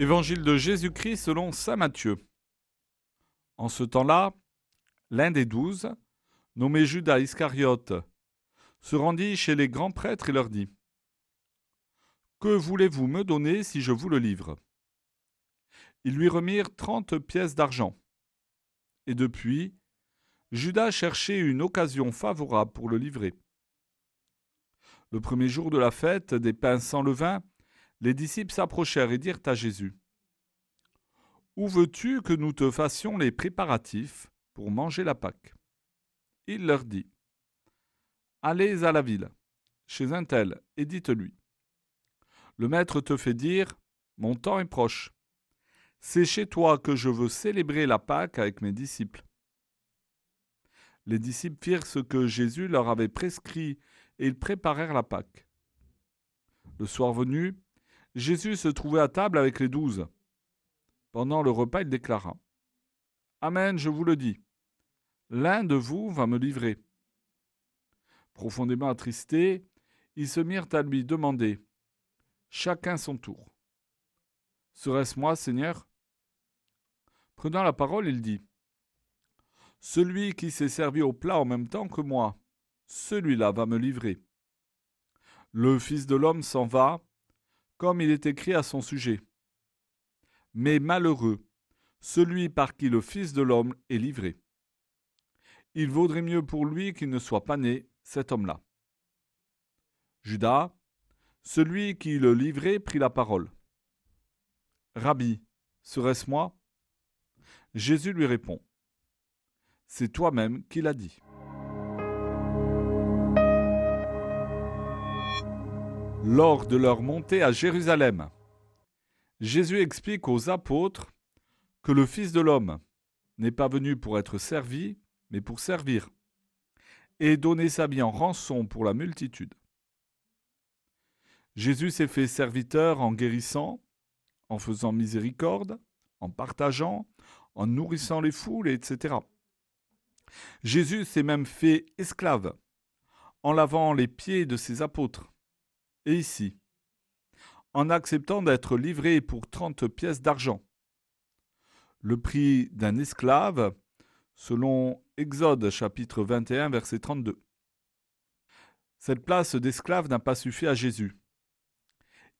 Évangile de Jésus-Christ selon Saint Matthieu. En ce temps-là, l'un des douze, nommé Judas Iscariote, se rendit chez les grands prêtres et leur dit Que voulez-vous me donner si je vous le livre? Ils lui remirent trente pièces d'argent. Et depuis, Judas cherchait une occasion favorable pour le livrer. Le premier jour de la fête des pains sans levain, les disciples s'approchèrent et dirent à Jésus Où veux-tu que nous te fassions les préparatifs pour manger la Pâque? Il leur dit Allez à la ville, chez un tel, et dites-lui Le maître te fait dire Mon temps est proche. C'est chez toi que je veux célébrer la Pâque avec mes disciples. Les disciples firent ce que Jésus leur avait prescrit et ils préparèrent la Pâque. Le soir venu, Jésus se trouvait à table avec les douze. Pendant le repas, il déclara Amen, je vous le dis, l'un de vous va me livrer. Profondément attristés, ils se mirent à lui demander, chacun son tour Serait-ce moi, Seigneur? Prenant la parole, il dit Celui qui s'est servi au plat en même temps que moi, celui-là va me livrer. Le Fils de l'homme s'en va, comme il est écrit à son sujet. Mais malheureux, celui par qui le Fils de l'homme est livré. Il vaudrait mieux pour lui qu'il ne soit pas né, cet homme-là. Judas, celui qui le livrait, prit la parole. Rabbi, serait-ce moi? Jésus lui répond. C'est toi-même qui l'as dit. Lors de leur montée à Jérusalem, Jésus explique aux apôtres que le Fils de l'homme n'est pas venu pour être servi, mais pour servir, et donner sa vie en rançon pour la multitude. Jésus s'est fait serviteur en guérissant, en faisant miséricorde, en partageant, en nourrissant les foules, etc. Jésus s'est même fait esclave, en lavant les pieds de ses apôtres et ici, en acceptant d'être livré pour trente pièces d'argent. Le prix d'un esclave, selon Exode chapitre 21 verset 32. Cette place d'esclave n'a pas suffi à Jésus.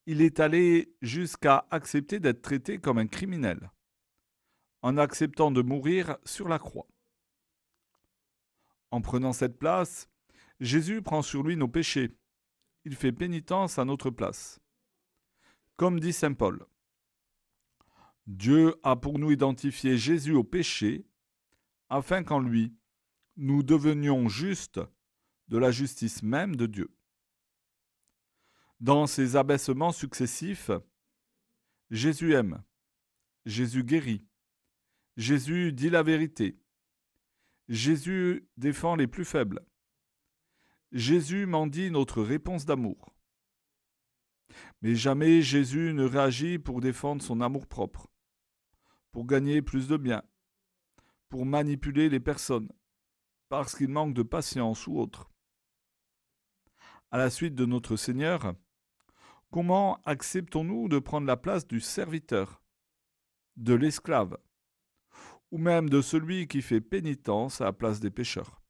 Il est allé jusqu'à accepter d'être traité comme un criminel, en acceptant de mourir sur la croix. En prenant cette place, Jésus prend sur lui nos péchés il fait pénitence à notre place. Comme dit Saint Paul, Dieu a pour nous identifié Jésus au péché, afin qu'en lui, nous devenions justes de la justice même de Dieu. Dans ces abaissements successifs, Jésus aime, Jésus guérit, Jésus dit la vérité, Jésus défend les plus faibles, Jésus m'en dit notre réponse d'amour. Mais jamais Jésus ne réagit pour défendre son amour-propre, pour gagner plus de biens, pour manipuler les personnes, parce qu'il manque de patience ou autre. À la suite de notre Seigneur, comment acceptons-nous de prendre la place du serviteur, de l'esclave, ou même de celui qui fait pénitence à la place des pécheurs?